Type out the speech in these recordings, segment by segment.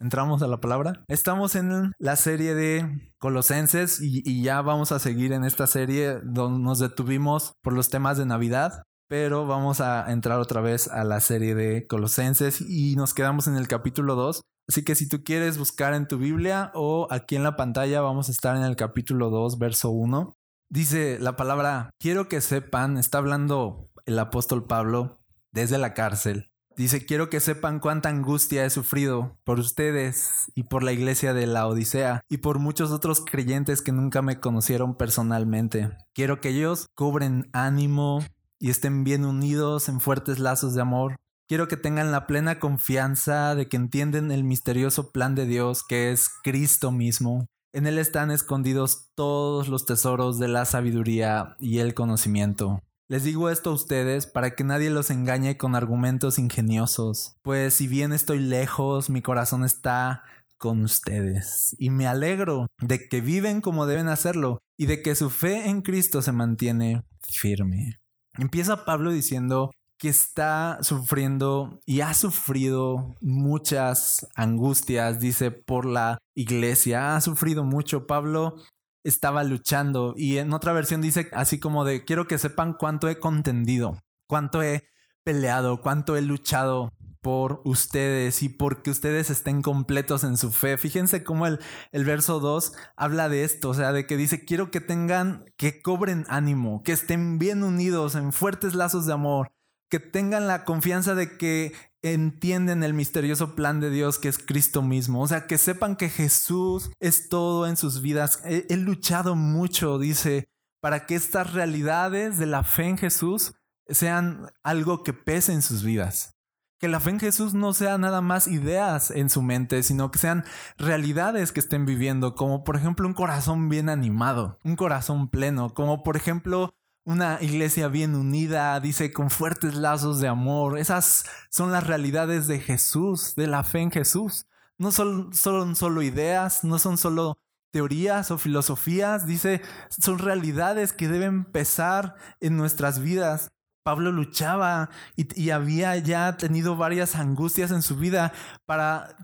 entramos a la palabra. Estamos en la serie de Colosenses y, ya vamos a seguir en esta serie donde nos detuvimos por los temas de Navidad. Pero vamos a entrar otra vez a la serie de Colosenses y nos quedamos en el capítulo 2. Así que si tú quieres buscar en tu Biblia o aquí en la pantalla vamos a estar en el capítulo 2, verso 1. Dice la palabra, quiero que sepan, está hablando el apóstol Pablo desde la cárcel. Dice, quiero que sepan cuánta angustia he sufrido por ustedes y por la iglesia de la Odisea y por muchos otros creyentes que nunca me conocieron personalmente. Quiero que ellos cobren ánimo y estén bien unidos en fuertes lazos de amor. Quiero que tengan la plena confianza de que entienden el misterioso plan de Dios que es Cristo mismo en él están escondidos todos los tesoros de la sabiduría y el conocimiento. Les digo esto a ustedes para que nadie los engañe con argumentos ingeniosos, pues si bien estoy lejos, mi corazón está con ustedes. Y me alegro de que viven como deben hacerlo y de que su fe en Cristo se mantiene firme. Empieza Pablo diciendo que está sufriendo y ha sufrido muchas angustias, dice, por la iglesia. Ha sufrido mucho. Pablo estaba luchando y en otra versión dice así como de, quiero que sepan cuánto he contendido, cuánto he peleado, cuánto he luchado por ustedes y porque ustedes estén completos en su fe. Fíjense cómo el, el verso 2 habla de esto, o sea, de que dice, quiero que tengan, que cobren ánimo, que estén bien unidos en fuertes lazos de amor, que tengan la confianza de que entienden el misterioso plan de Dios que es Cristo mismo. O sea, que sepan que Jesús es todo en sus vidas. He, he, luchado mucho, dice, para que estas realidades de la fe en Jesús sean algo que pese en sus vidas. Que la fe en Jesús no sea nada más ideas en su mente, sino que sean realidades que estén viviendo, como por ejemplo un corazón bien animado, un corazón pleno, como por ejemplo una iglesia bien unida, dice, con fuertes lazos de amor. Esas son las realidades de Jesús, de la fe en Jesús. No son, solo ideas, no son solo teorías o filosofías, dice, son realidades que deben pesar en nuestras vidas. Pablo luchaba y, había ya tenido varias angustias en su vida para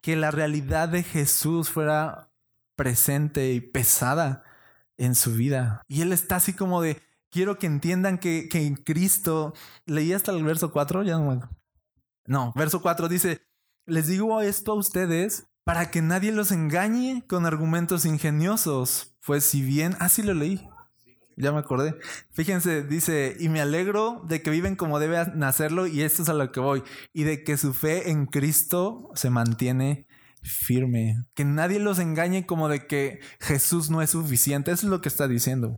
que la realidad de Jesús fuera presente y pesada en su vida. Y él está así como de, quiero que entiendan que, en Cristo, leí hasta el verso 4, ya no No, verso 4 dice, les digo esto a ustedes para que nadie los engañe con argumentos ingeniosos, pues si bien, así lo leí, ya me acordé. Fíjense, dice, y me alegro de que viven como debe nacerlo, y esto es a lo que voy, y de que su fe en Cristo se mantiene firme. Que nadie los engañe como de que Jesús no es suficiente, eso es lo que está diciendo.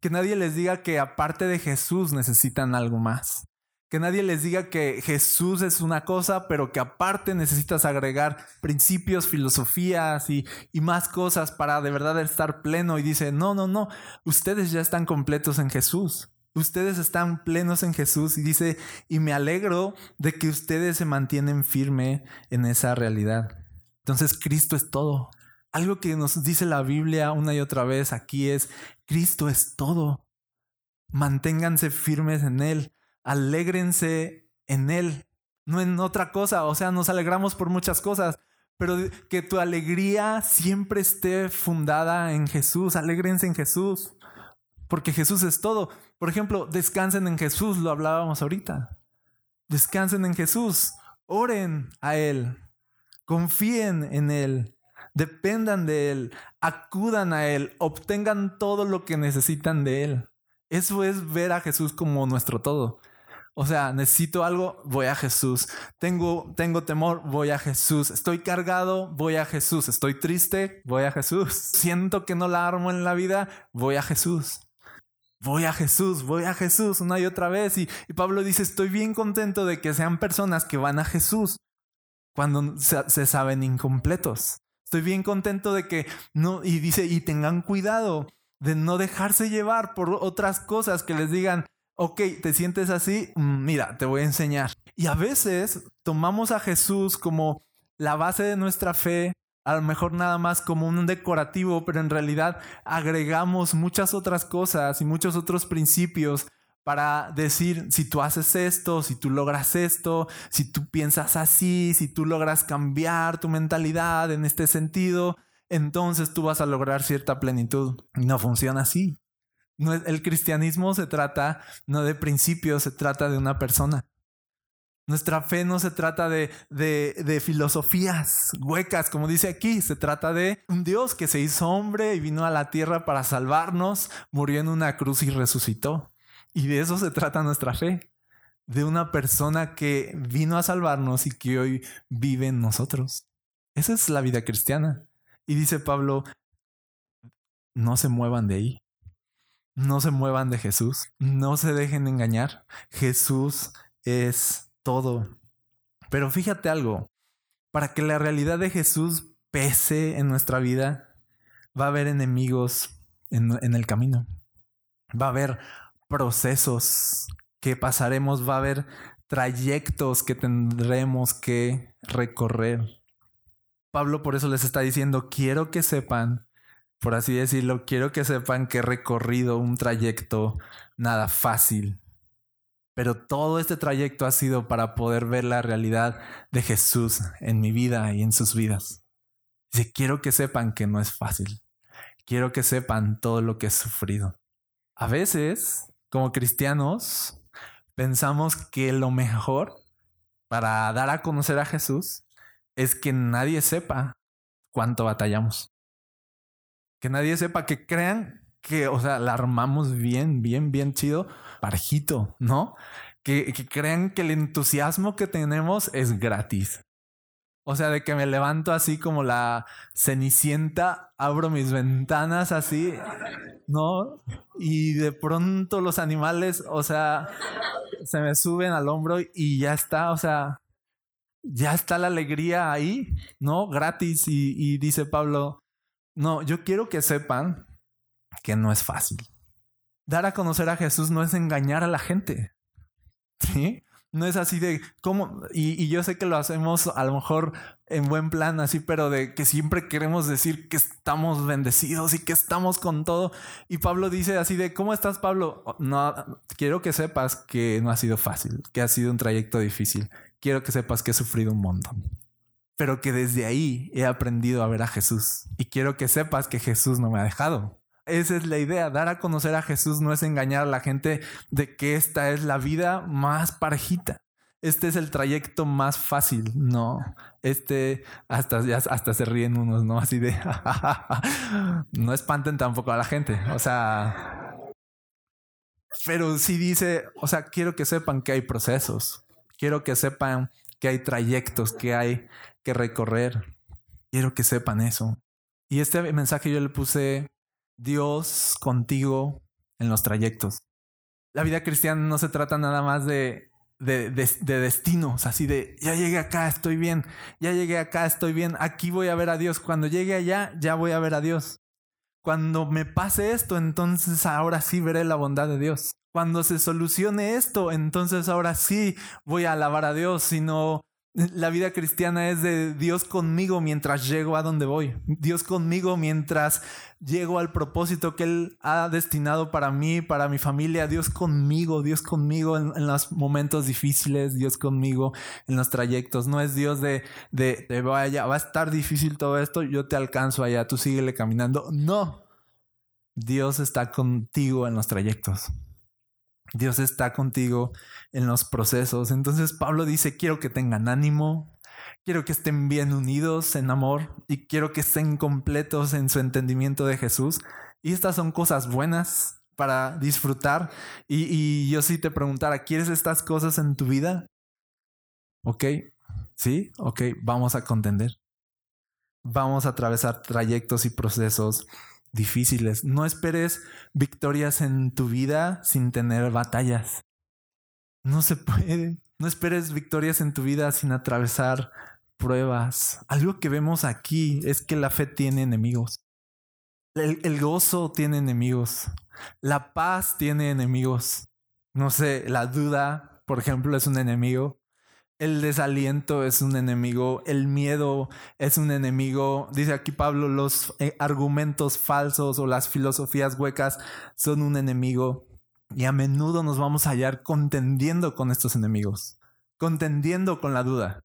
Que nadie les diga que aparte de Jesús necesitan algo más. Que nadie les diga que Jesús es una cosa, pero que aparte necesitas agregar principios, filosofías y, más cosas para de verdad estar pleno. Y dice, no, no, no, ustedes ya están completos en Jesús. Ustedes están plenos en Jesús y dice, y me alegro de que ustedes se mantienen firme en esa realidad. Entonces Cristo es todo. Algo que nos dice la Biblia una y otra vez aquí es, Cristo es todo. Manténganse firmes en Él, alégrense en Él, no en otra cosa. O sea, nos alegramos por muchas cosas, pero que tu alegría siempre esté fundada en Jesús, alégrense en Jesús, porque Jesús es todo. Por ejemplo, descansen en Jesús, lo hablábamos ahorita. Descansen en Jesús, oren a Él, confíen en Él dependan de Él, acudan a Él, obtengan todo lo que necesitan de Él. Eso es ver a Jesús como nuestro todo. O sea, necesito algo, voy a Jesús. Tengo, tengo temor, voy a Jesús. Estoy cargado, voy a Jesús. Estoy triste, voy a Jesús. Siento que no la armo en la vida, voy a Jesús. Voy a Jesús, voy a Jesús una y otra vez. Y, Pablo dice, estoy bien contento de que sean personas que van a Jesús cuando se saben incompletos. Estoy bien contento de que no, y dice, y tengan cuidado de no dejarse llevar por otras cosas que les digan, ok, te sientes así, mm, mira, te voy a enseñar. Y a veces tomamos a Jesús como la base de nuestra fe, a lo mejor nada más como un decorativo, pero en realidad agregamos muchas otras cosas y muchos otros principios para decir, si tú haces esto, si tú logras esto, si tú piensas así, si tú logras cambiar tu mentalidad en este sentido, entonces tú vas a lograr cierta plenitud. No funciona así. No, el cristianismo se trata no de principios, se trata de una persona. Nuestra fe no se trata de, de, filosofías huecas, como dice aquí, se trata de un Dios que se hizo hombre y vino a la tierra para salvarnos, murió en una cruz y resucitó. Y de eso se trata nuestra fe, de una persona que vino a salvarnos y que hoy vive en nosotros. Esa es la vida cristiana. Y dice Pablo, no se muevan de ahí, no se muevan de Jesús, no se dejen engañar. Jesús es todo. Pero fíjate algo, para que la realidad de Jesús pese en nuestra vida, va a haber enemigos en, el camino. Va a haber procesos que pasaremos, va a haber trayectos que tendremos que recorrer. Pablo por eso les está diciendo, quiero que sepan, por así decirlo, quiero que sepan que he recorrido un trayecto nada fácil, pero todo este trayecto ha sido para poder ver la realidad de Jesús en mi vida y en sus vidas. Dice, quiero que sepan que no es fácil. Quiero que sepan todo lo que he sufrido. A veces, como cristianos, pensamos que lo mejor para dar a conocer a Jesús es que nadie sepa cuánto batallamos. Que nadie sepa, que crean que, o sea, la armamos bien, bien, bien chido parejito, ¿no? Que, que crean que el entusiasmo que tenemos es gratis. O sea, de que me levanto así como la cenicienta, abro mis ventanas así, ¿no? Y de pronto los animales, o sea, se me suben al hombro y ya está, o sea, ya está la alegría ahí, ¿no? Gratis. Y, y dice Pablo, no, yo quiero que sepan que no es fácil dar a conocer a Jesús no es engañar a la gente. ¿Sí? No es así de cómo, y, yo sé que lo hacemos a lo mejor en buen plan, así, pero de que siempre queremos decir que estamos bendecidos y que estamos con todo. Y Pablo dice así de, ¿cómo estás, Pablo? No, quiero que sepas que no ha sido fácil, que ha sido un trayecto difícil. Quiero que sepas que he sufrido un montón, pero que desde ahí he aprendido a ver a Jesús. Y quiero que sepas que Jesús no me ha dejado esa es la idea. Dar a conocer a Jesús no es engañar a la gente de que esta es la vida más parejita. Este es el trayecto más fácil. No, este hasta, hasta se ríen unos, ¿no? Así de... no espanten tampoco a la gente. O sea... Pero sí dice, o sea, quiero que sepan que hay procesos. Quiero que sepan que hay trayectos que hay que recorrer. Quiero que sepan eso. Y este mensaje yo le puse Dios contigo en los trayectos. La vida cristiana no se trata nada más de, de, destinos, así de, ya llegué acá, estoy bien, ya llegué acá, estoy bien, aquí voy a ver a Dios, cuando llegue allá, ya voy a ver a Dios. Cuando me pase esto, entonces ahora sí veré la bondad de Dios. Cuando se solucione esto, entonces ahora sí voy a alabar a Dios, sino la vida cristiana es de Dios conmigo mientras llego a donde voy. Dios conmigo mientras llego al propósito que Él ha destinado para mí, para mi familia. Dios conmigo, Dios conmigo en, los momentos difíciles, Dios conmigo en los trayectos. No es Dios de, de, vaya, va a estar difícil todo esto, yo te alcanzo allá, tú síguele caminando. No, Dios está contigo en los trayectos. Dios está contigo en los procesos. Entonces Pablo dice, quiero que tengan ánimo, quiero que estén bien unidos en amor y quiero que estén completos en su entendimiento de Jesús. Y estas son cosas buenas para disfrutar. Y, yo sí te preguntara, ¿quieres estas cosas en tu vida? Ok, sí, ok, vamos a contender. Vamos a atravesar trayectos y procesos difíciles. No esperes victorias en tu vida sin tener batallas. No se puede. No esperes victorias en tu vida sin atravesar pruebas. Algo que vemos aquí es que la fe tiene enemigos. El, el, gozo tiene enemigos. La paz tiene enemigos. No sé, la duda, por ejemplo, es un enemigo. El desaliento es un enemigo, el miedo es un enemigo. Dice aquí Pablo, los eh, argumentos falsos o las filosofías huecas son un enemigo. Y a menudo nos vamos a hallar contendiendo con estos enemigos, contendiendo con la duda,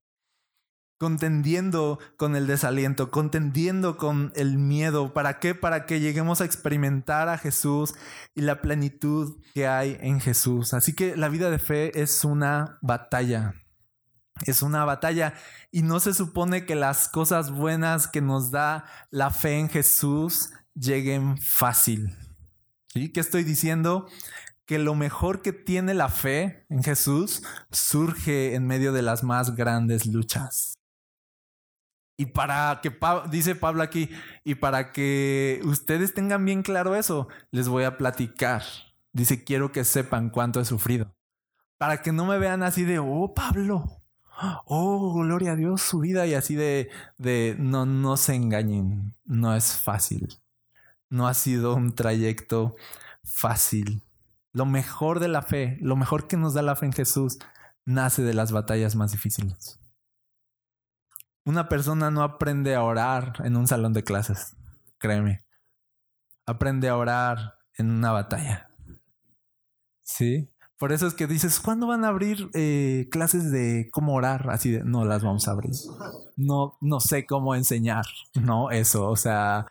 contendiendo con el desaliento, contendiendo con el miedo. ¿Para qué? Para que lleguemos a experimentar a Jesús y la plenitud que hay en Jesús. Así que la vida de fe es una batalla. Es una batalla y no se supone que las cosas buenas que nos da la fe en Jesús lleguen fácil. ¿Sí? ¿Qué estoy diciendo? Que lo mejor que tiene la fe en Jesús surge en medio de las más grandes luchas. Y para que, dice Pablo aquí, y para que ustedes tengan bien claro eso, les voy a platicar. Dice, quiero que sepan cuánto he sufrido. Para que no me vean así de, oh, Pablo, oh, gloria a Dios, su vida, y así de, de, no, no se engañen, no es fácil. No ha sido un trayecto fácil. Lo mejor de la fe, lo mejor que nos da la fe en Jesús, nace de las batallas más difíciles. Una persona no aprende a orar en un salón de clases, créeme. Aprende a orar en una batalla. ¿Sí? Por eso es que dices, ¿cuándo van a abrir eh, clases de cómo orar? Así de, no las vamos a abrir. No, no sé cómo enseñar, ¿no? Eso, o sea,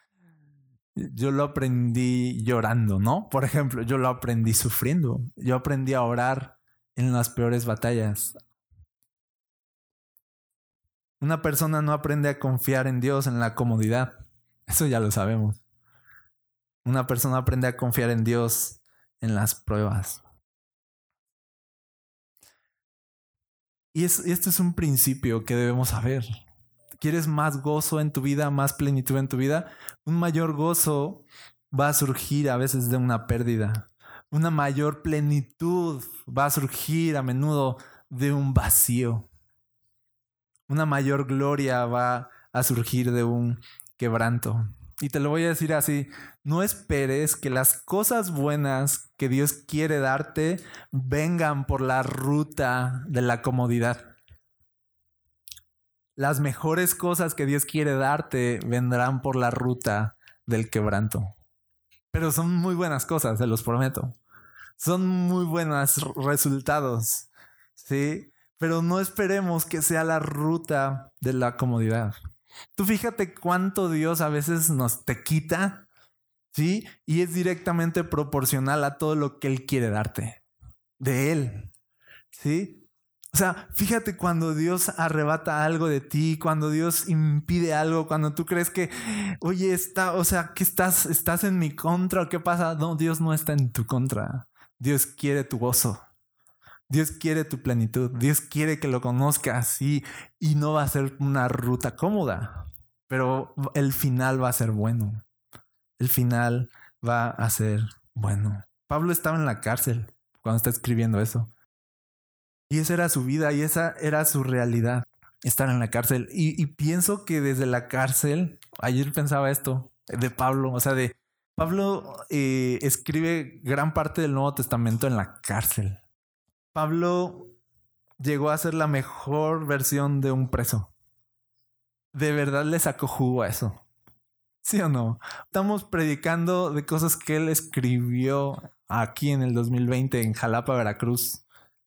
yo lo aprendí llorando, ¿no? Por ejemplo, yo lo aprendí sufriendo. Yo aprendí a orar en las peores batallas. Una persona no aprende a confiar en Dios en la comodidad. Eso ya lo sabemos. Una persona aprende a confiar en Dios en las pruebas. Y, es, esto es un principio que debemos saber. ¿Quieres más gozo en tu vida, más plenitud en tu vida? Un mayor gozo va a surgir a veces de una pérdida. Una mayor plenitud va a surgir a menudo de un vacío una mayor gloria va a surgir de un quebranto. Y te lo voy a decir así, no esperes que las cosas buenas que Dios quiere darte vengan por la ruta de la comodidad. Las mejores cosas que Dios quiere darte vendrán por la ruta del quebranto. Pero son muy buenas cosas, se los prometo. Son muy buenos resultados. ¿Sí? pero no esperemos que sea la ruta de la comodidad. Tú fíjate cuánto Dios a veces nos te quita, ¿sí? Y es directamente proporcional a todo lo que Él quiere darte, de Él, ¿sí? O sea, fíjate cuando Dios arrebata algo de ti, cuando Dios impide algo, cuando tú crees que, oye, está, o sea, que estás, estás en mi contra o qué pasa. No, Dios no está en tu contra. Dios quiere tu gozo. Dios quiere tu plenitud, Dios quiere que lo conozcas y, y no va a ser una ruta cómoda, pero el final va a ser bueno. El final va a ser bueno. Pablo estaba en la cárcel cuando está escribiendo eso. Y esa era su vida y esa era su realidad, estar en la cárcel. Y, y pienso que desde la cárcel, ayer pensaba esto de Pablo, o sea, de Pablo eh, escribe gran parte del Nuevo Testamento en la cárcel. Pablo llegó a ser la mejor versión de un preso. De verdad le sacó jugo a eso. ¿Sí o no? Estamos predicando de cosas que él escribió aquí en el 2020 en Jalapa, Veracruz,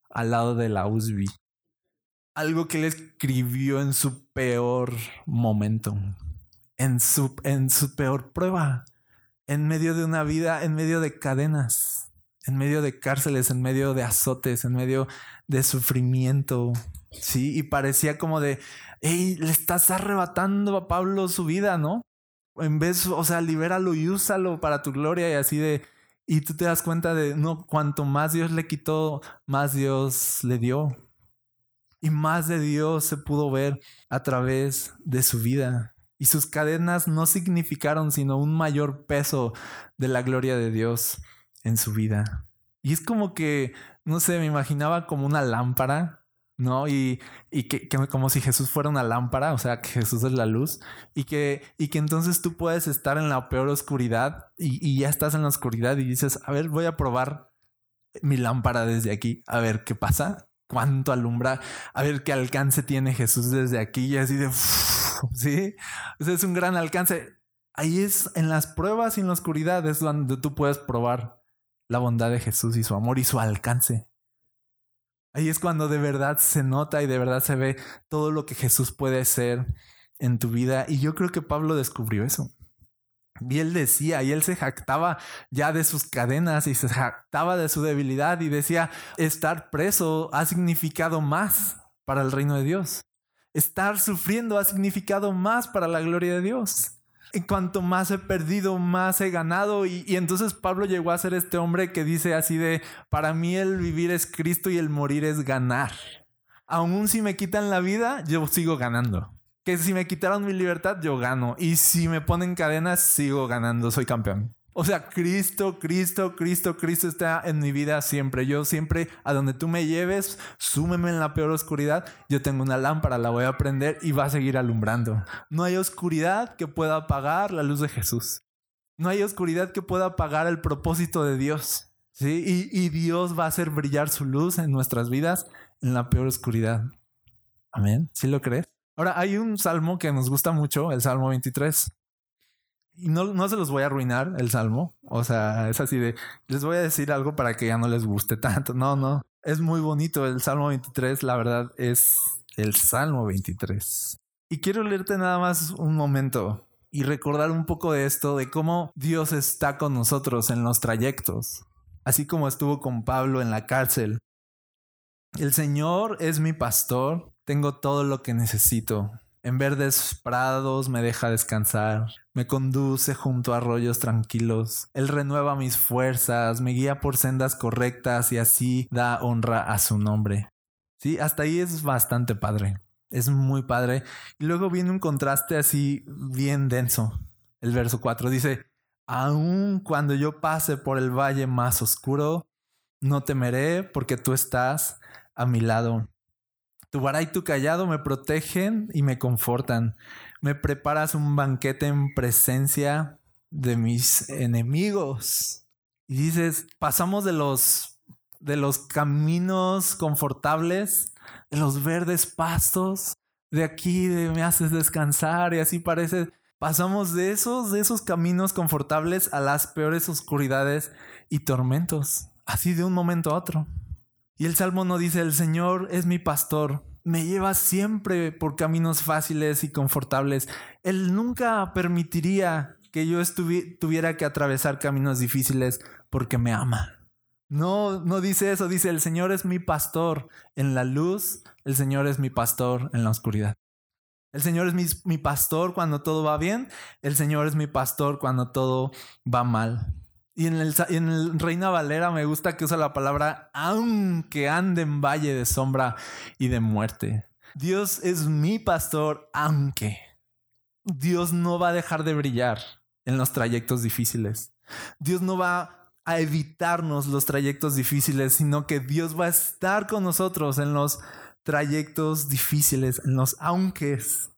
al lado de la USB. Algo que él escribió en su peor momento, en su, en su peor prueba, en medio de una vida, en medio de cadenas en medio de cárceles, en medio de azotes, en medio de sufrimiento. Sí, y parecía como de, hey, le estás arrebatando a Pablo su vida, ¿no? En vez, o sea, libéralo y úsalo para tu gloria y así de, y tú te das cuenta de, no, cuanto más Dios le quitó, más Dios le dio. Y más de Dios se pudo ver a través de su vida. Y sus cadenas no significaron sino un mayor peso de la gloria de Dios en su vida. Y es como que, no sé, me imaginaba como una lámpara, ¿no? Y, y que, como si Jesús fuera una lámpara, o sea, que Jesús es la luz, y que, y que entonces tú puedes estar en la peor oscuridad y, ya estás en la oscuridad y dices, a ver, voy a probar mi lámpara desde aquí, a ver qué pasa, cuánto alumbra, a ver qué alcance tiene Jesús desde aquí y así de, sí, o sea, es un gran alcance. Ahí es en las pruebas y en la oscuridad es donde tú puedes probar la bondad de Jesús y su amor y su alcance. Ahí es cuando de verdad se nota y de verdad se ve todo lo que Jesús puede ser en tu vida. Y yo creo que Pablo descubrió eso. Y él decía, y él se jactaba ya de sus cadenas y se jactaba de su debilidad y decía, estar preso ha significado más para el reino de Dios. Estar sufriendo ha significado más para la gloria de Dios. Cuanto más he perdido, más he ganado. Y, y, entonces Pablo llegó a ser este hombre que dice así de, para mí el vivir es Cristo y el morir es ganar. Aún si me quitan la vida, yo sigo ganando que si me quitaron mi libertad, yo gano. Y si me ponen cadenas, sigo ganando, soy campeón. O sea, Cristo, Cristo, Cristo, Cristo está en mi vida siempre. Yo siempre, a donde tú me lleves, súmeme en la peor oscuridad. Yo tengo una lámpara, la voy a prender y va a seguir alumbrando. No hay oscuridad que pueda apagar la luz de Jesús. No hay oscuridad que pueda apagar el propósito de Dios. ¿sí? Y, y Dios va a hacer brillar su luz en nuestras vidas en la peor oscuridad. Amén. ¿Sí lo crees? Ahora, hay un salmo que nos gusta mucho, el Salmo 23. Y no, no se los voy a arruinar el salmo. O sea, es así de, les voy a decir algo para que ya no les guste tanto. No, no. Es muy bonito el Salmo 23. La verdad es el Salmo 23. Y quiero leerte nada más un momento y recordar un poco de esto, de cómo Dios está con nosotros en los trayectos. Así como estuvo con Pablo en la cárcel. El Señor es mi pastor tengo todo lo que necesito. En verdes prados me deja descansar, me conduce junto a arroyos tranquilos, Él renueva mis fuerzas, me guía por sendas correctas y así da honra a su nombre. Sí, hasta ahí es bastante padre, es muy padre. Y luego viene un contraste así bien denso. El verso 4 dice, aun cuando yo pase por el valle más oscuro, no temeré porque tú estás a mi lado. Tu vara y tu callado me protegen y me confortan. Me preparas un banquete en presencia de mis enemigos. Y dices, pasamos de los de los caminos confortables, de los verdes pastos, de aquí de me haces descansar y así parece pasamos de esos de esos caminos confortables a las peores oscuridades y tormentos, así de un momento a otro. Y el Salmo no dice, el Señor es mi pastor, me lleva siempre por caminos fáciles y confortables. Él nunca permitiría que yo tuviera que atravesar caminos difíciles porque me ama. No, no dice eso, dice, el Señor es mi pastor en la luz, el Señor es mi pastor en la oscuridad. El Señor es mi, mi pastor cuando todo va bien, el Señor es mi pastor cuando todo va mal. Y en el, Reina Valera me gusta que usa la palabra aunque ande en valle de sombra y de muerte. Dios es mi pastor, aunque. Dios no va a dejar de brillar en los trayectos difíciles. Dios no va a evitarnos los trayectos difíciles, sino que Dios va a estar con nosotros en los trayectos difíciles, en los aunques.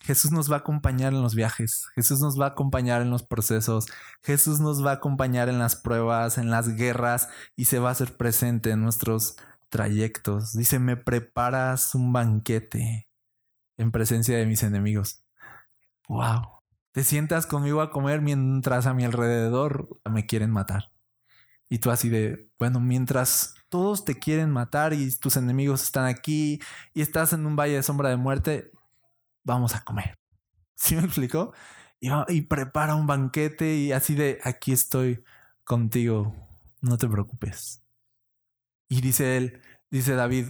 Jesús nos va a acompañar en los viajes, Jesús nos va a acompañar en los procesos, Jesús nos va a acompañar en las pruebas, en las guerras y se va a hacer presente en nuestros trayectos. Dice, me preparas un banquete en presencia de mis enemigos. Wow. Te sientas conmigo a comer mientras a mi alrededor me quieren matar. Y tú así de, bueno, mientras todos te quieren matar y tus enemigos están aquí y estás en un valle de sombra de muerte, vamos a comer. ¿Sí me explicó? Y, prepara un banquete y así de, aquí estoy contigo, no te preocupes. Y dice él, dice David,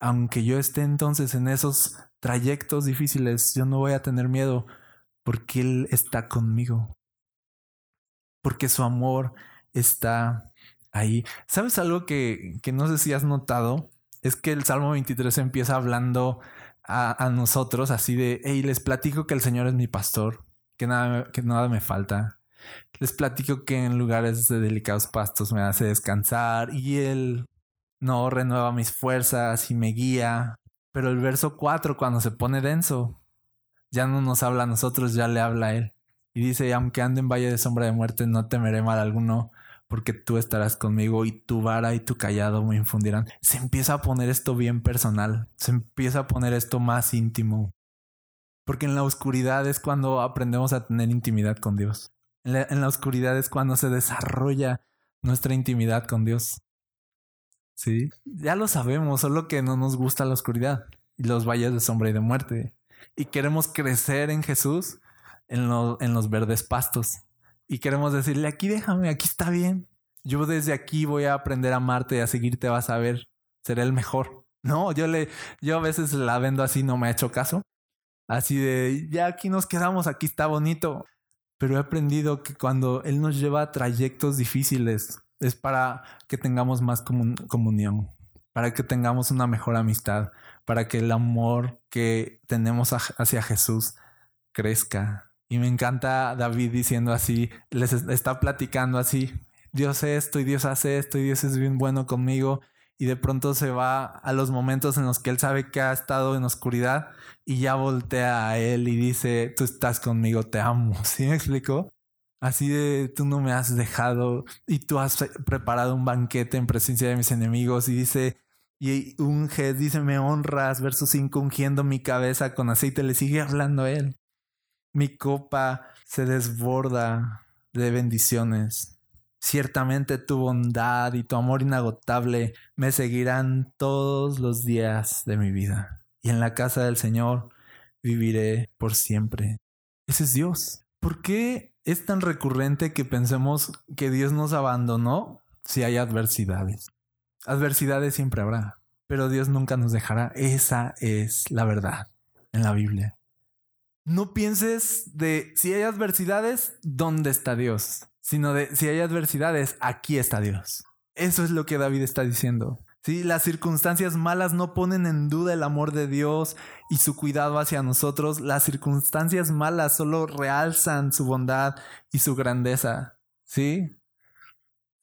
aunque yo esté entonces en esos trayectos difíciles, yo no voy a tener miedo porque Él está conmigo. Porque su amor está ahí. ¿Sabes algo que, que no sé si has notado? Es que el Salmo 23 empieza hablando a, nosotros así de, hey, les platico que el Señor es mi pastor, que nada, que nada me falta. Les platico que en lugares de delicados pastos me hace descansar y Él no renueva mis fuerzas y me guía. Pero el verso 4, cuando se pone denso, ya no nos habla a nosotros, ya le habla a Él. Y dice, aunque ande en valle de sombra de muerte, no temeré mal alguno, porque tú estarás conmigo y tu vara y tu callado me infundirán. Se empieza a poner esto bien personal, se empieza a poner esto más íntimo. Porque en la oscuridad es cuando aprendemos a tener intimidad con Dios. En la, oscuridad es cuando se desarrolla nuestra intimidad con Dios. Sí, ya lo sabemos, solo que no nos gusta la oscuridad y los valles de sombra y de muerte. Y queremos crecer en Jesús en, en los verdes pastos. Y queremos decirle, aquí déjame, aquí está bien. Yo desde aquí voy a aprender a amarte y a seguirte, vas a ver, seré el mejor. No, yo le, yo a veces la vendo así, no me ha hecho caso. Así de, ya aquí nos quedamos, aquí está bonito. Pero he aprendido que cuando Él nos lleva a trayectos difíciles, es para que tengamos más comunión, para que tengamos una mejor amistad, para que el amor que tenemos hacia Jesús crezca. Y me encanta David diciendo así, les está platicando así, Dios esto y Dios hace esto y Dios es bien bueno conmigo. Y de pronto se va a los momentos en los que él sabe que ha estado en oscuridad y ya voltea a él y dice, tú estás conmigo, te amo. ¿Sí me explico? Así de tú no me has dejado y tú has preparado un banquete en presencia de mis enemigos y dice, y unge, dice, me honras, verso 5, ungiendo mi cabeza con aceite, le sigue hablando a él. Mi copa se desborda de bendiciones. Ciertamente tu bondad y tu amor inagotable me seguirán todos los días de mi vida. Y en la casa del Señor viviré por siempre. Ese es Dios. ¿Por qué es tan recurrente que pensemos que Dios nos abandonó si hay adversidades. Adversidades siempre habrá, pero Dios nunca nos dejará. Esa es la verdad en la Biblia. No pienses de si hay adversidades, ¿dónde está Dios? Sino de si hay adversidades, aquí está Dios. Eso es lo que David está diciendo. Sí, las circunstancias malas no ponen en duda el amor de Dios y su cuidado hacia nosotros. Las circunstancias malas solo realzan su bondad y su grandeza. ¿Sí?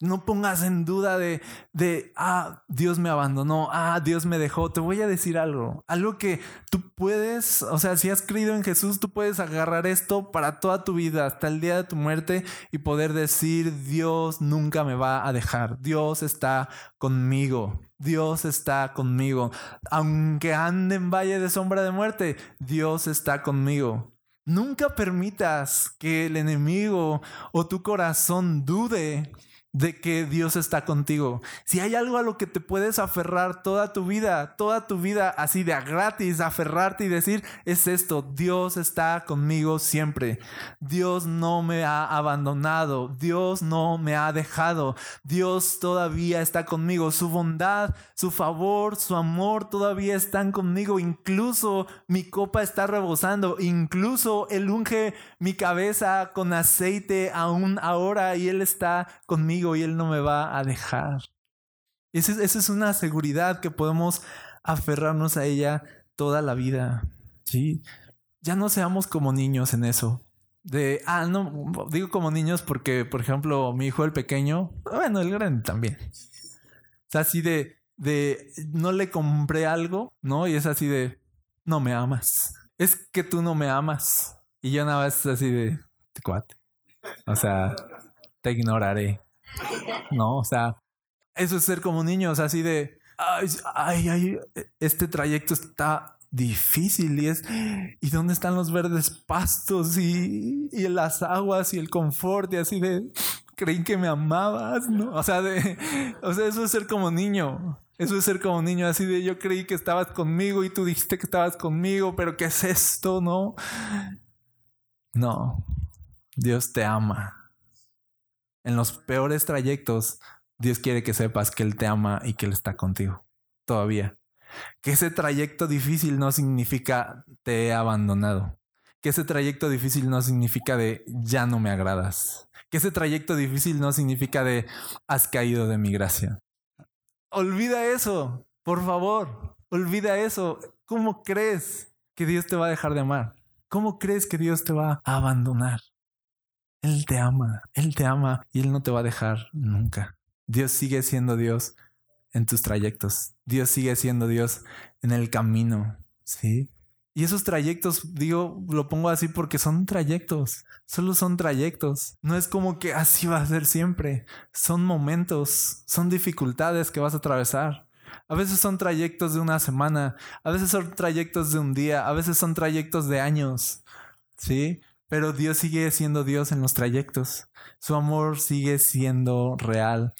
No pongas en duda de, de, ah, Dios me abandonó, ah, Dios me dejó. Te voy a decir algo, algo que tú puedes, o sea, si has creído en Jesús, tú puedes agarrar esto para toda tu vida, hasta el día de tu muerte y poder decir, Dios nunca me va a dejar, Dios está conmigo. Dios está conmigo. Aunque ande en valle de sombra de muerte, Dios está conmigo. Nunca permitas que el enemigo o tu corazón dude de que Dios está contigo. Si hay algo a lo que te puedes aferrar toda tu vida, toda tu vida así de a gratis, aferrarte y decir, es esto, Dios está conmigo siempre. Dios no me ha abandonado, Dios no me ha dejado, Dios todavía está conmigo. Su bondad, su favor, su amor todavía están conmigo. Incluso mi copa está rebosando, incluso Él unge mi cabeza con aceite aún ahora y Él está conmigo y Él no me va a dejar. Esa es, una seguridad que podemos aferrarnos a ella toda la vida. ¿sí? Ya no seamos como niños en eso. De, ah, no, digo como niños porque, por ejemplo, mi hijo el pequeño, bueno, el grande también. Sea, así de, de, no le compré algo, ¿no? Y es así de, no me amas. Es que tú no me amas. Y yo nada más así de, cuate. O sea, te ignoraré. No, o sea, eso es ser como niños, así de, ay, ay, ay, este trayecto está difícil y es, ¿y dónde están los verdes pastos y, y las aguas y el confort y así de, creí que me amabas, ¿no? O sea, o sea, eso es ser como niño. Eso es ser como niño, así de yo creí que estabas conmigo y tú dijiste que estabas conmigo, pero ¿qué es esto, no? No, Dios te ama en los peores trayectos, Dios quiere que sepas que Él te ama y que Él está contigo. Todavía. Que ese trayecto difícil no significa te he abandonado. Que ese trayecto difícil no significa de ya no me agradas. Que ese trayecto difícil no significa de has caído de mi gracia. Olvida eso, por favor. Olvida eso. ¿Cómo crees que Dios te va a dejar de amar? ¿Cómo crees que Dios te va a abandonar? Él te ama, Él te ama y Él no te va a dejar nunca. Dios sigue siendo Dios en tus trayectos. Dios sigue siendo Dios en el camino, ¿sí? Y esos trayectos, digo, lo pongo así porque son trayectos, solo son trayectos. No es como que así va a ser siempre. Son momentos, son dificultades que vas a atravesar. A veces son trayectos de una semana, a veces son trayectos de un día, a veces son trayectos de años, ¿sí? Pero Dios sigue siendo Dios en los trayectos. Su amor sigue siendo real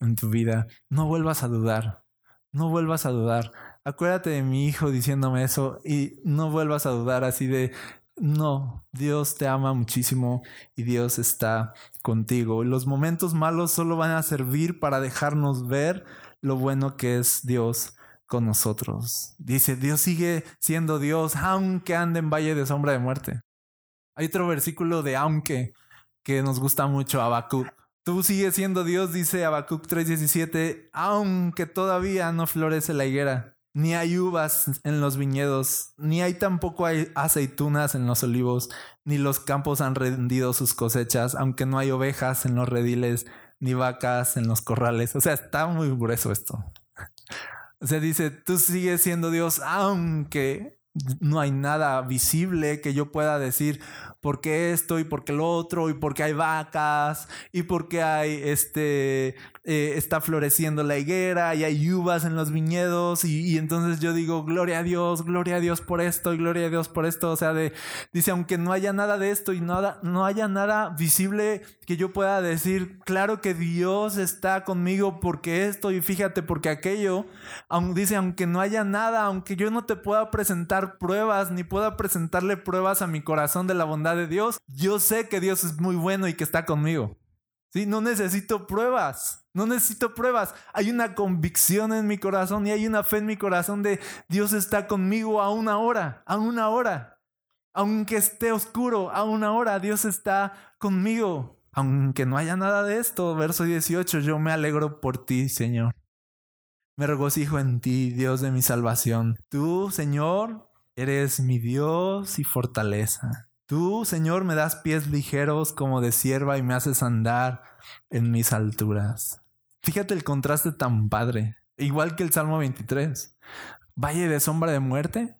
en tu vida. No vuelvas a dudar. No vuelvas a dudar. Acuérdate de mi hijo diciéndome eso y no vuelvas a dudar así de, no, Dios te ama muchísimo y Dios está contigo. Los momentos malos solo van a servir para dejarnos ver lo bueno que es Dios con nosotros. Dice, Dios sigue siendo Dios aunque ande en valle de sombra de muerte. Hay otro versículo de aunque que nos gusta mucho, Habacuc. Tú sigues siendo Dios, dice Habacuc 3:17, aunque todavía no florece la higuera ni hay uvas en los viñedos, ni hay tampoco aceitunas en los olivos, ni los campos han rendido sus cosechas, aunque no hay ovejas en los rediles, ni vacas en los corrales. O sea, está muy grueso esto. O sea, dice, tú sigues siendo Dios, aunque no hay nada visible que yo pueda decir, por qué esto y por qué lo otro y por qué hay vacas y por qué hay este eh, está floreciendo la higuera y hay uvas en los viñedos y, entonces yo digo gloria a Dios gloria a Dios por esto y gloria a Dios por esto o sea dice aunque no haya nada de esto y nada no haya nada visible que yo pueda decir claro que Dios está conmigo porque esto y fíjate porque aquello dice aunque no haya nada aunque yo no te pueda presentar pruebas ni pueda presentarle pruebas a mi corazón de la bondad de Dios, yo sé que Dios es muy bueno y que está conmigo. ¿Sí? No necesito pruebas, no necesito pruebas. Hay una convicción en mi corazón y hay una fe en mi corazón de Dios está conmigo a una hora, a una hora. Aunque esté oscuro, a una hora, Dios está conmigo. Aunque no haya nada de esto, verso 18, yo me alegro por ti, Señor. Me regocijo en ti, Dios de mi salvación. Tú, Señor, eres mi Dios y fortaleza. Tú, Señor, me das pies ligeros como de sierva y me haces andar en mis alturas. Fíjate el contraste tan padre, igual que el Salmo 23. Valle de sombra de muerte,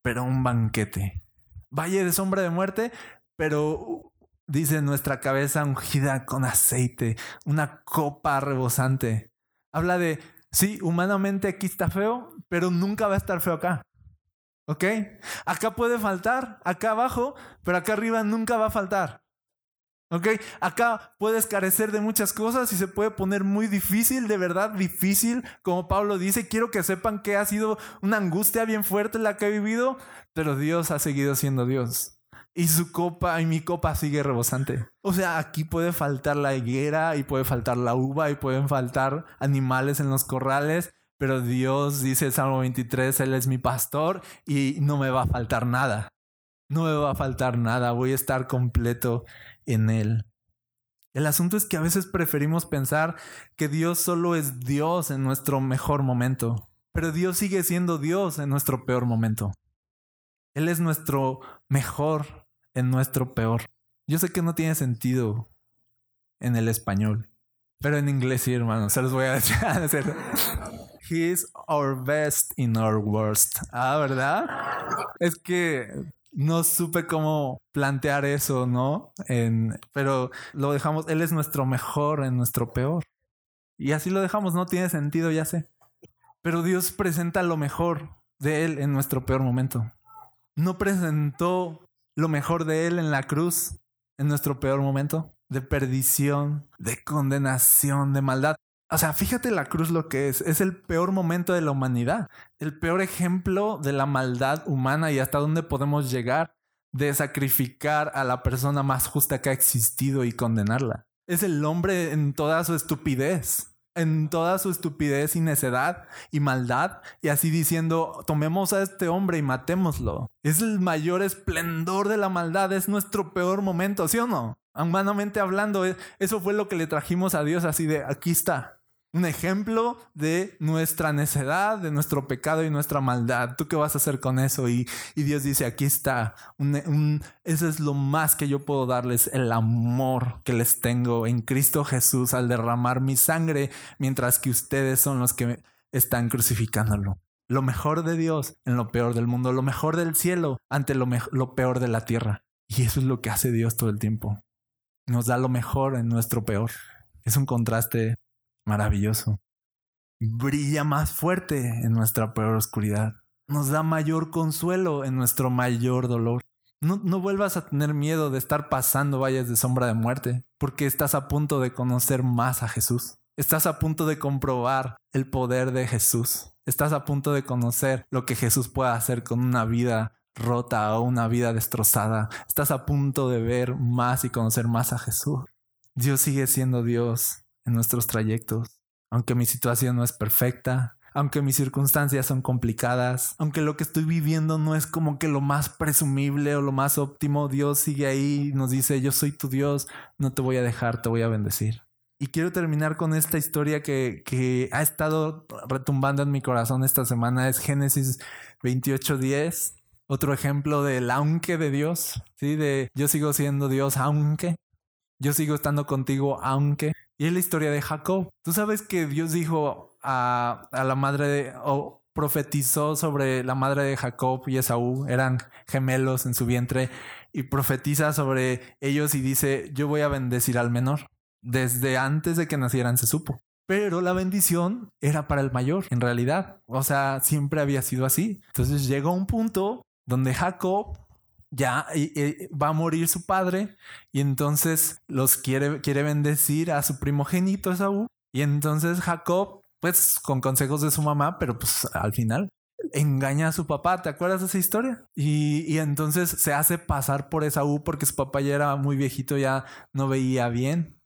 pero un banquete. Valle de sombra de muerte, pero dice nuestra cabeza ungida con aceite, una copa rebosante. Habla de, sí, humanamente aquí está feo, pero nunca va a estar feo acá. ¿Ok? Acá puede faltar, acá abajo, pero acá arriba nunca va a faltar. ¿Ok? Acá puedes carecer de muchas cosas y se puede poner muy difícil, de verdad difícil, como Pablo dice. Quiero que sepan que ha sido una angustia bien fuerte la que he vivido, pero Dios ha seguido siendo Dios. Y su copa y mi copa sigue rebosante. O sea, aquí puede faltar la higuera y puede faltar la uva y pueden faltar animales en los corrales, pero Dios dice Salmo 23, Él es mi pastor y no me va a faltar nada. No me va a faltar nada, voy a estar completo en Él. El asunto es que a veces preferimos pensar que Dios solo es Dios en nuestro mejor momento, pero Dios sigue siendo Dios en nuestro peor momento. Él es nuestro mejor en nuestro peor. Yo sé que no tiene sentido en el español, pero en inglés sí, hermano, se los voy a decir. He's our best in our worst. Ah, ¿verdad? Es que no supe cómo plantear eso, ¿no? pero lo dejamos, Él es nuestro mejor en nuestro peor. Y así lo dejamos, no tiene sentido, ya sé. Pero Dios presenta lo mejor de Él en nuestro peor momento. No presentó lo mejor de Él en la cruz en nuestro peor momento de perdición, de condenación, de maldad. O sea, fíjate la cruz lo que es. Es el peor momento de la humanidad. El peor ejemplo de la maldad humana y hasta dónde podemos llegar de sacrificar a la persona más justa que ha existido y condenarla. Es el hombre en toda su estupidez en toda su estupidez y necedad y maldad, y así diciendo, tomemos a este hombre y matémoslo. Es el mayor esplendor de la maldad, es nuestro peor momento, ¿sí o no? Humanamente hablando, eso fue lo que le trajimos a Dios así de, aquí está, un ejemplo de nuestra necedad, de nuestro pecado y nuestra maldad. ¿Tú qué vas a hacer con eso? Y, Dios dice, aquí está, eso es lo más que yo puedo darles, el amor que les tengo en Cristo Jesús al derramar mi sangre, mientras que ustedes son los que están crucificándolo. Lo mejor de Dios en lo peor del mundo, lo mejor del cielo ante lo, lo peor de la tierra. Y eso es lo que hace Dios todo el tiempo. Nos da lo mejor en nuestro peor. Es un contraste maravilloso. Brilla más fuerte en nuestra peor oscuridad. Nos da mayor consuelo en nuestro mayor dolor. No, vuelvas a tener miedo de estar pasando valles de sombra de muerte, porque estás a punto de conocer más a Jesús. Estás a punto de comprobar el poder de Jesús. Estás a punto de conocer lo que Jesús puede hacer con una vida rota o una vida destrozada. Estás a punto de ver más y conocer más a Jesús. Dios sigue siendo Dios nuestros trayectos. Aunque mi situación no es perfecta, aunque mis circunstancias son complicadas, aunque lo que estoy viviendo no es como que lo más presumible o lo más óptimo, Dios sigue ahí y nos dice, yo soy tu Dios, no te voy a dejar, te voy a bendecir. Y quiero terminar con esta historia que, que ha estado retumbando en mi corazón esta semana, es Génesis 28.10. Otro ejemplo del aunque de Dios, ¿sí? De yo sigo siendo Dios aunque, yo sigo estando contigo aunque. Y es la historia de Jacob. Tú sabes que Dios dijo a, la madre de, o profetizó sobre la madre de Jacob y Esaú, eran gemelos en su vientre, y profetiza sobre ellos y dice, yo voy a bendecir al menor. Desde antes de que nacieran se supo. Pero la bendición era para el mayor, en realidad. O sea, siempre había sido así. Entonces llegó un punto donde Jacob ya va a morir su padre y entonces los quiere, quiere bendecir a su primogénito Esaú. Y entonces Jacob, pues con consejos de su mamá, pero pues al final engaña a su papá. ¿Te acuerdas de esa historia? Y, y entonces se hace pasar por Esaú porque su papá ya era muy viejito, ya no veía bien.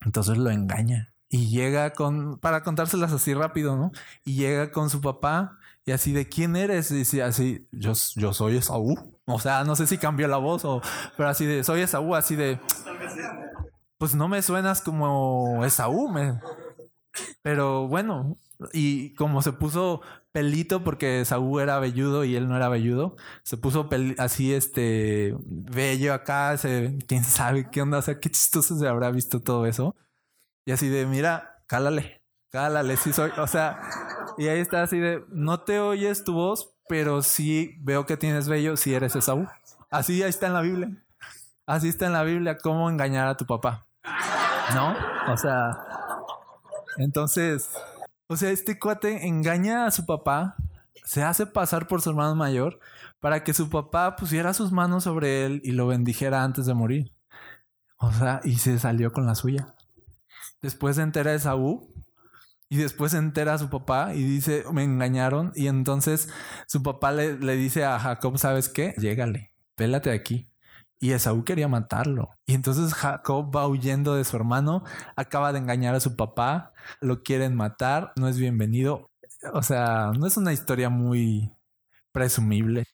Entonces lo engaña y llega con, para contárselas así rápido, ¿no? Y llega con su papá y así de quién eres, y así, yo, yo soy Esaú. O sea, no sé si cambió la voz o, pero así de, soy Esaú, así de, pues no me suenas como Esaú, pero bueno, y como se puso pelito porque Esaú era velludo y él no era velludo, se puso así este bello acá, se, quién sabe qué onda, o sea, qué chistoso se habrá visto todo eso. Y así de, mira, cálale, cálale, sí soy, o sea, y ahí está así de, no te oyes tu voz, pero sí veo que tienes bello si eres Esaú. Así ahí está en la Biblia. Así está en la Biblia cómo engañar a tu papá. ¿No? O sea, entonces, o sea, este cuate engaña a su papá, se hace pasar por su hermano mayor para que su papá pusiera sus manos sobre él y lo bendijera antes de morir. O sea, y se salió con la suya. Después se entera Esaú y después se entera a su papá y dice, me engañaron. Y entonces su papá le, le dice a Jacob, ¿sabes qué? Llégale, pélate aquí. Y Esaú quería matarlo. Y entonces Jacob va huyendo de su hermano, acaba de engañar a su papá, lo quieren matar, no es bienvenido. O sea, no es una historia muy presumible.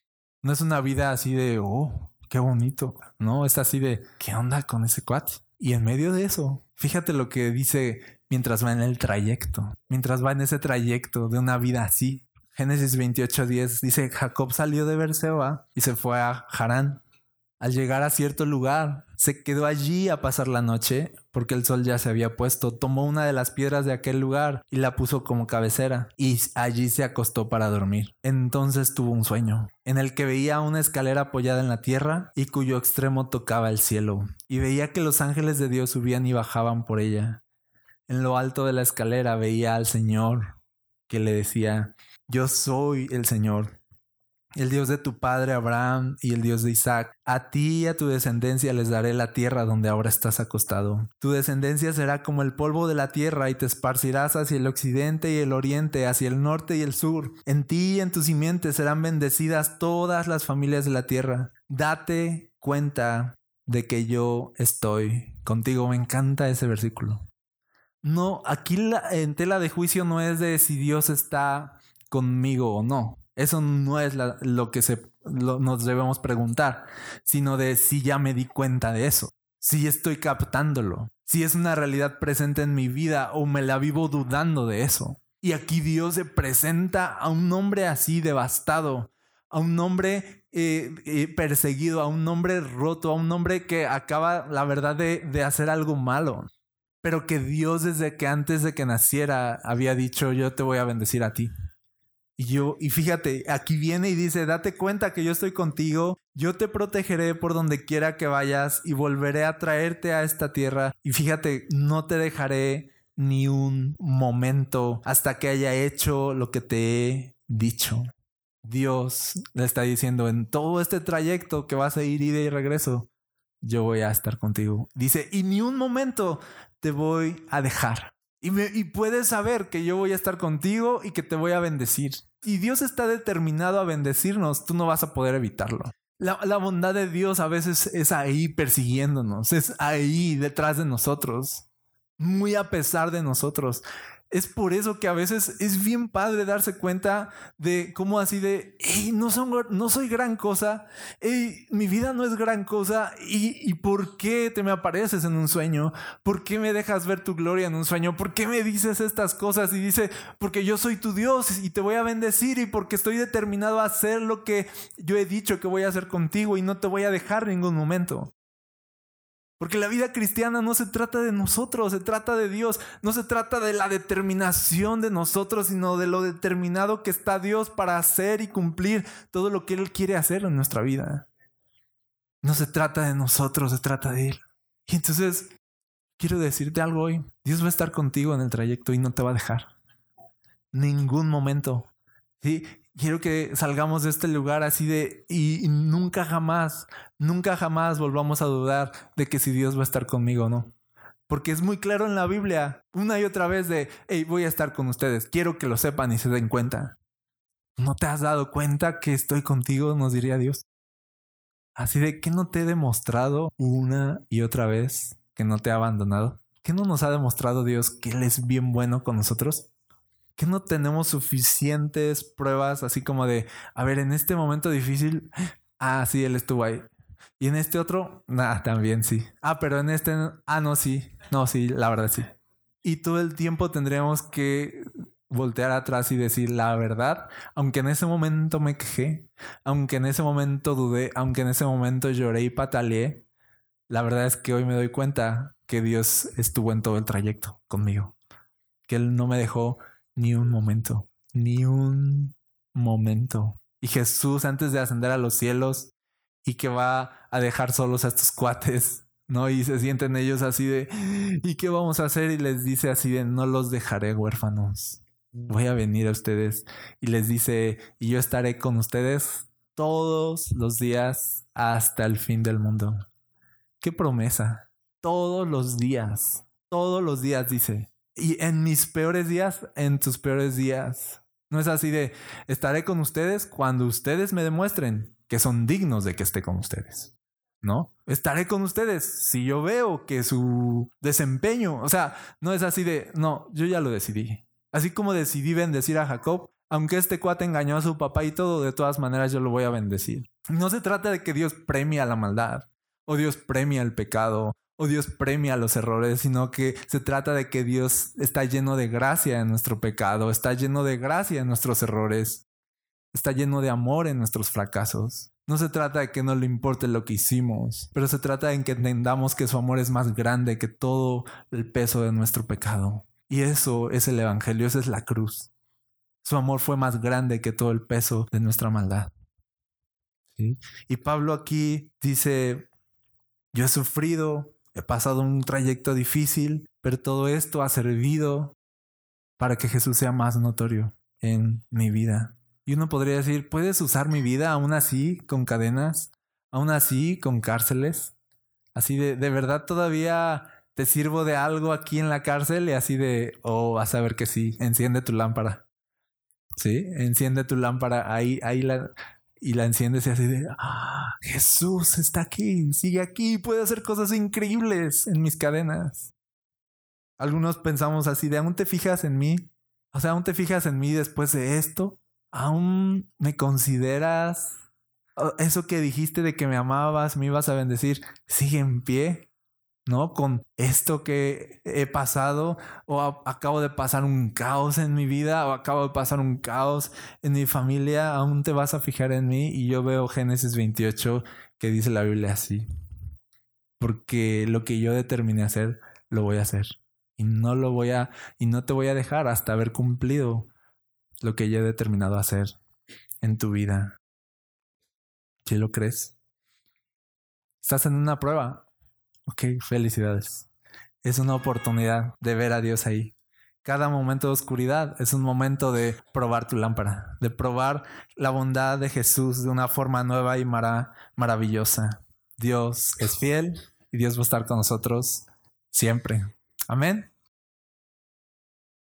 No es una vida así de, oh, qué bonito. No, es así de, ¿qué onda con ese cuate? Y en medio de eso, fíjate lo que dice mientras va en el trayecto, mientras va en ese trayecto de una vida así. Génesis 28:10 dice, Jacob salió de Berseba y se fue a Harán. Al llegar a cierto lugar, se quedó allí a pasar la noche porque el sol ya se había puesto. Tomó una de las piedras de aquel lugar y la puso como cabecera y allí se acostó para dormir. Entonces tuvo un sueño en el que veía una escalera apoyada en la tierra y cuyo extremo tocaba el cielo y veía que los ángeles de Dios subían y bajaban por ella. En lo alto de la escalera veía al Señor que le decía, yo soy el Señor, el Dios de tu padre Abraham y el Dios de Isaac. A ti y a tu descendencia les daré la tierra donde ahora estás acostado. Tu descendencia será como el polvo de la tierra y te esparcirás hacia el occidente y el oriente, hacia el norte y el sur. En ti y en tu simiente serán bendecidas todas las familias de la tierra. Date cuenta de que yo estoy contigo. Me encanta ese versículo. No, aquí la, en tela de juicio no es de si Dios está conmigo o no. Eso no es lo que se, nos debemos preguntar, sino de si ya me di cuenta de eso, si estoy captándolo, si es una realidad presente en mi vida o me la vivo dudando de eso. Y aquí Dios se presenta a un hombre así devastado, a un hombre eh, eh, perseguido, a un hombre roto, a un hombre que acaba, la verdad, de, de hacer algo malo pero que Dios desde que antes de que naciera había dicho, yo te voy a bendecir a ti. Y yo, y fíjate, aquí viene y dice, date cuenta que yo estoy contigo, yo te protegeré por donde quiera que vayas y volveré a traerte a esta tierra. Y fíjate, no te dejaré ni un momento hasta que haya hecho lo que te he dicho. Dios le está diciendo en todo este trayecto que vas a ir ida y regreso, yo voy a estar contigo. Dice, y ni un momento te voy a dejar. Y, puedes saber que yo voy a estar contigo y que te voy a bendecir. Y Dios está determinado a bendecirnos, tú no vas a poder evitarlo. La, bondad de Dios a veces es ahí persiguiéndonos, es ahí detrás de nosotros, muy a pesar de nosotros es por eso que a veces es bien padre darse cuenta de cómo así de, hey, no, son, no soy gran cosa, hey, mi vida no es gran cosa, ¿Y, ¿Y, por qué te me apareces en un sueño? ¿Por qué me dejas ver tu gloria en un sueño? ¿Por qué me dices estas cosas? Y dice, porque yo soy tu Dios y te voy a bendecir y porque estoy determinado a hacer lo que yo he dicho que voy a hacer contigo y no te voy a dejar ningún momento. Porque la vida cristiana no se trata de nosotros, se trata de Dios. No se trata de la determinación de nosotros, sino de lo determinado que está Dios para hacer y cumplir todo lo que Él quiere hacer en nuestra vida. No se trata de nosotros, se trata de Él. Y entonces, quiero decirte algo hoy. Dios va a estar contigo en el trayecto y no te va a dejar. Ningún momento. ¿Sí? Quiero que salgamos de este lugar así de y, nunca jamás, nunca jamás volvamos a dudar de que si Dios va a estar conmigo o no. Porque es muy claro en la Biblia, una y otra vez de, hey, voy a estar con ustedes, quiero que lo sepan y se den cuenta. ¿No te has dado cuenta que estoy contigo? Nos diría Dios. Así de que no te he demostrado una y otra vez que no te ha abandonado. ¿Qué no nos ha demostrado Dios que Él es bien bueno con nosotros? Que no tenemos suficientes pruebas así como de, a ver, en este momento difícil, ah, sí, él estuvo ahí. Y en este otro, nada, también sí. Ah, pero en este, ah, no, sí, no, sí, la verdad sí. Y todo el tiempo tendríamos que voltear atrás y decir la verdad, aunque en ese momento me quejé, aunque en ese momento dudé, aunque en ese momento lloré y pataleé, la verdad es que hoy me doy cuenta que Dios estuvo en todo el trayecto conmigo, que Él no me dejó ni un momento, ni un momento. Y Jesús antes de ascender a los cielos y que va a dejar solos a estos cuates, ¿no? Y se sienten ellos así de, ¿y qué vamos a hacer? Y les dice así de, no los dejaré huérfanos. Voy a venir a ustedes. Y les dice, y yo estaré con ustedes todos los días hasta el fin del mundo. Qué promesa. Todos los días. Todos los días dice. Y en mis peores días, en tus peores días. No es así de, estaré con ustedes cuando ustedes me demuestren que son dignos de que esté con ustedes. ¿No? Estaré con ustedes si yo veo que su desempeño, o sea, no es así de, no, yo ya lo decidí. Así como decidí bendecir a Jacob, aunque este cuate engañó a su papá y todo, de todas maneras yo lo voy a bendecir. No se trata de que Dios premia la maldad o Dios premia el pecado o Dios premia los errores, sino que se trata de que Dios está lleno de gracia en nuestro pecado, está lleno de gracia en nuestros errores, está lleno de amor en nuestros fracasos. No se trata de que no le importe lo que hicimos, pero se trata de que entendamos que su amor es más grande que todo el peso de nuestro pecado. Y eso es el Evangelio, esa es la cruz. Su amor fue más grande que todo el peso de nuestra maldad. Y Pablo aquí dice, yo he sufrido he pasado un trayecto difícil, pero todo esto ha servido para que Jesús sea más notorio en mi vida. Y uno podría decir, ¿puedes usar mi vida aún así con cadenas? ¿Aún así con cárceles? Así de, ¿de verdad todavía te sirvo de algo aquí en la cárcel? Y así de, oh, vas a ver que sí, enciende tu lámpara. Sí, enciende tu lámpara. Ahí, ahí la, y la enciendes y así de, ah, Jesús está aquí, sigue aquí, puede hacer cosas increíbles en mis cadenas. Algunos pensamos así de, ¿aún te fijas en mí? O sea, ¿aún te fijas en mí después de esto? ¿Aún me consideras eso que dijiste de que me amabas, me ibas a bendecir, sigue en pie? ¿No? Con esto que he pasado o acabo de pasar un caos en mi vida o acabo de pasar un caos en mi familia, aún te vas a fijar en mí y yo veo Génesis 28 que dice la Biblia así. Porque lo que yo determiné hacer, lo voy a hacer. Y no lo voy a, y no te voy a dejar hasta haber cumplido lo que yo he determinado hacer en tu vida. ¿Sí lo crees? Estás en una prueba, Ok, felicidades. Es una oportunidad de ver a Dios ahí. cada momento de oscuridad es un momento de probar tu lámpara, de probar la bondad de Jesús de una forma nueva y maravillosa. Dios es fiel y Dios va a estar con nosotros siempre. Amén.